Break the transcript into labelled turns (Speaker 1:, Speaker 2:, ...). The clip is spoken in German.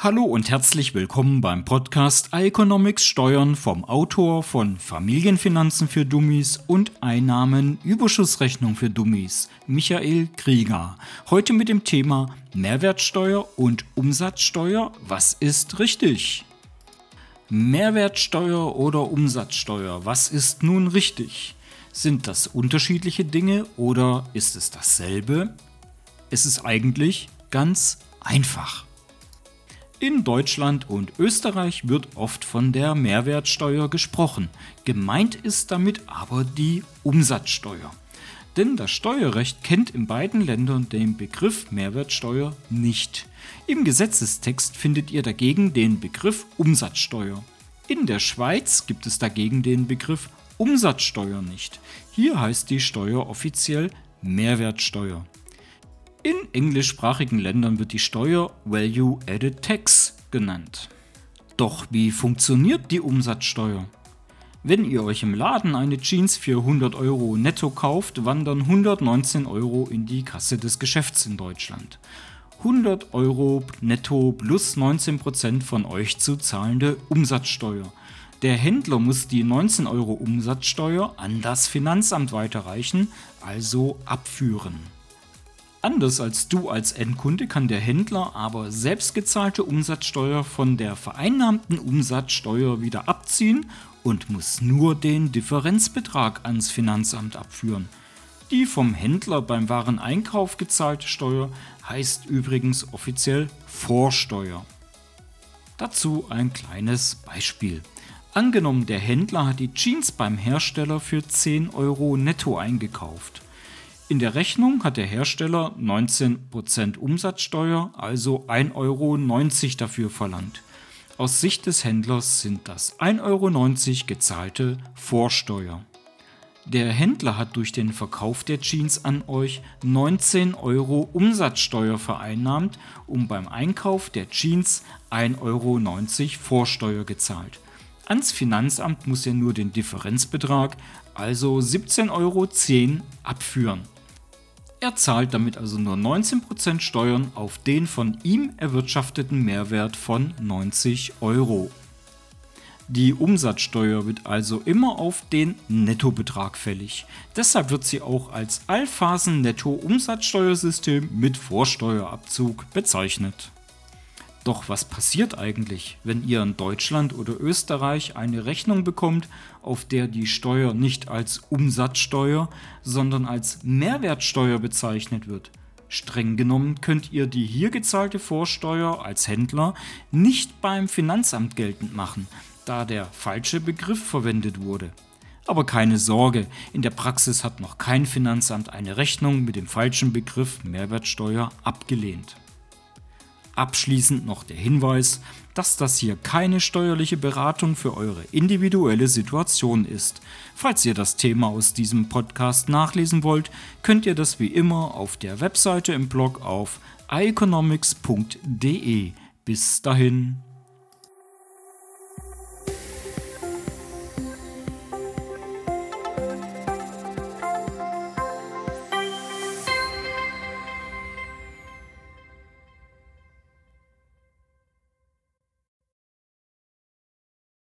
Speaker 1: Hallo und herzlich willkommen beim Podcast Economics Steuern vom Autor von Familienfinanzen für Dummies und Einnahmenüberschussrechnung für Dummies, Michael Krieger. Heute mit dem Thema Mehrwertsteuer und Umsatzsteuer. Was ist richtig? Mehrwertsteuer oder Umsatzsteuer, was ist nun richtig? Sind das unterschiedliche Dinge oder ist es dasselbe? Es ist eigentlich ganz einfach. In Deutschland und Österreich wird oft von der Mehrwertsteuer gesprochen. Gemeint ist damit aber die Umsatzsteuer. Denn das Steuerrecht kennt in beiden Ländern den Begriff Mehrwertsteuer nicht. Im Gesetzestext findet ihr dagegen den Begriff Umsatzsteuer. In der Schweiz gibt es dagegen den Begriff Umsatzsteuer nicht. Hier heißt die Steuer offiziell Mehrwertsteuer. In englischsprachigen Ländern wird die Steuer Value Added Tax genannt. Doch wie funktioniert die Umsatzsteuer? Wenn ihr euch im Laden eine Jeans für 100 Euro netto kauft, wandern 119 Euro in die Kasse des Geschäfts in Deutschland. 100 Euro netto plus 19% von euch zu zahlende Umsatzsteuer. Der Händler muss die 19 Euro Umsatzsteuer an das Finanzamt weiterreichen, also abführen. Anders als du als Endkunde kann der Händler aber selbstgezahlte Umsatzsteuer von der vereinnahmten Umsatzsteuer wieder abziehen und muss nur den Differenzbetrag ans Finanzamt abführen. Die vom Händler beim Wareneinkauf gezahlte Steuer heißt übrigens offiziell Vorsteuer. Dazu ein kleines Beispiel. Angenommen, der Händler hat die Jeans beim Hersteller für 10 Euro netto eingekauft. In der Rechnung hat der Hersteller 19% Umsatzsteuer, also 1,90 Euro dafür verlangt. Aus Sicht des Händlers sind das 1,90 Euro gezahlte Vorsteuer. Der Händler hat durch den Verkauf der Jeans an euch 19 Euro Umsatzsteuer vereinnahmt und beim Einkauf der Jeans 1,90 Euro Vorsteuer gezahlt. Ans Finanzamt muss er nur den Differenzbetrag, also 17,10 Euro, abführen. Er zahlt damit also nur 19% Steuern auf den von ihm erwirtschafteten Mehrwert von 90 Euro. Die Umsatzsteuer wird also immer auf den Nettobetrag fällig. Deshalb wird sie auch als Allphasen-Netto-Umsatzsteuersystem mit Vorsteuerabzug bezeichnet. Doch was passiert eigentlich, wenn ihr in Deutschland oder Österreich eine Rechnung bekommt, auf der die Steuer nicht als Umsatzsteuer, sondern als Mehrwertsteuer bezeichnet wird? Streng genommen könnt ihr die hier gezahlte Vorsteuer als Händler nicht beim Finanzamt geltend machen, da der falsche Begriff verwendet wurde. Aber keine Sorge, in der Praxis hat noch kein Finanzamt eine Rechnung mit dem falschen Begriff Mehrwertsteuer abgelehnt. Abschließend noch der Hinweis, dass das hier keine steuerliche Beratung für eure individuelle Situation ist. Falls ihr das Thema aus diesem Podcast nachlesen wollt, könnt ihr das wie immer auf der Webseite im Blog auf economics.de. Bis dahin.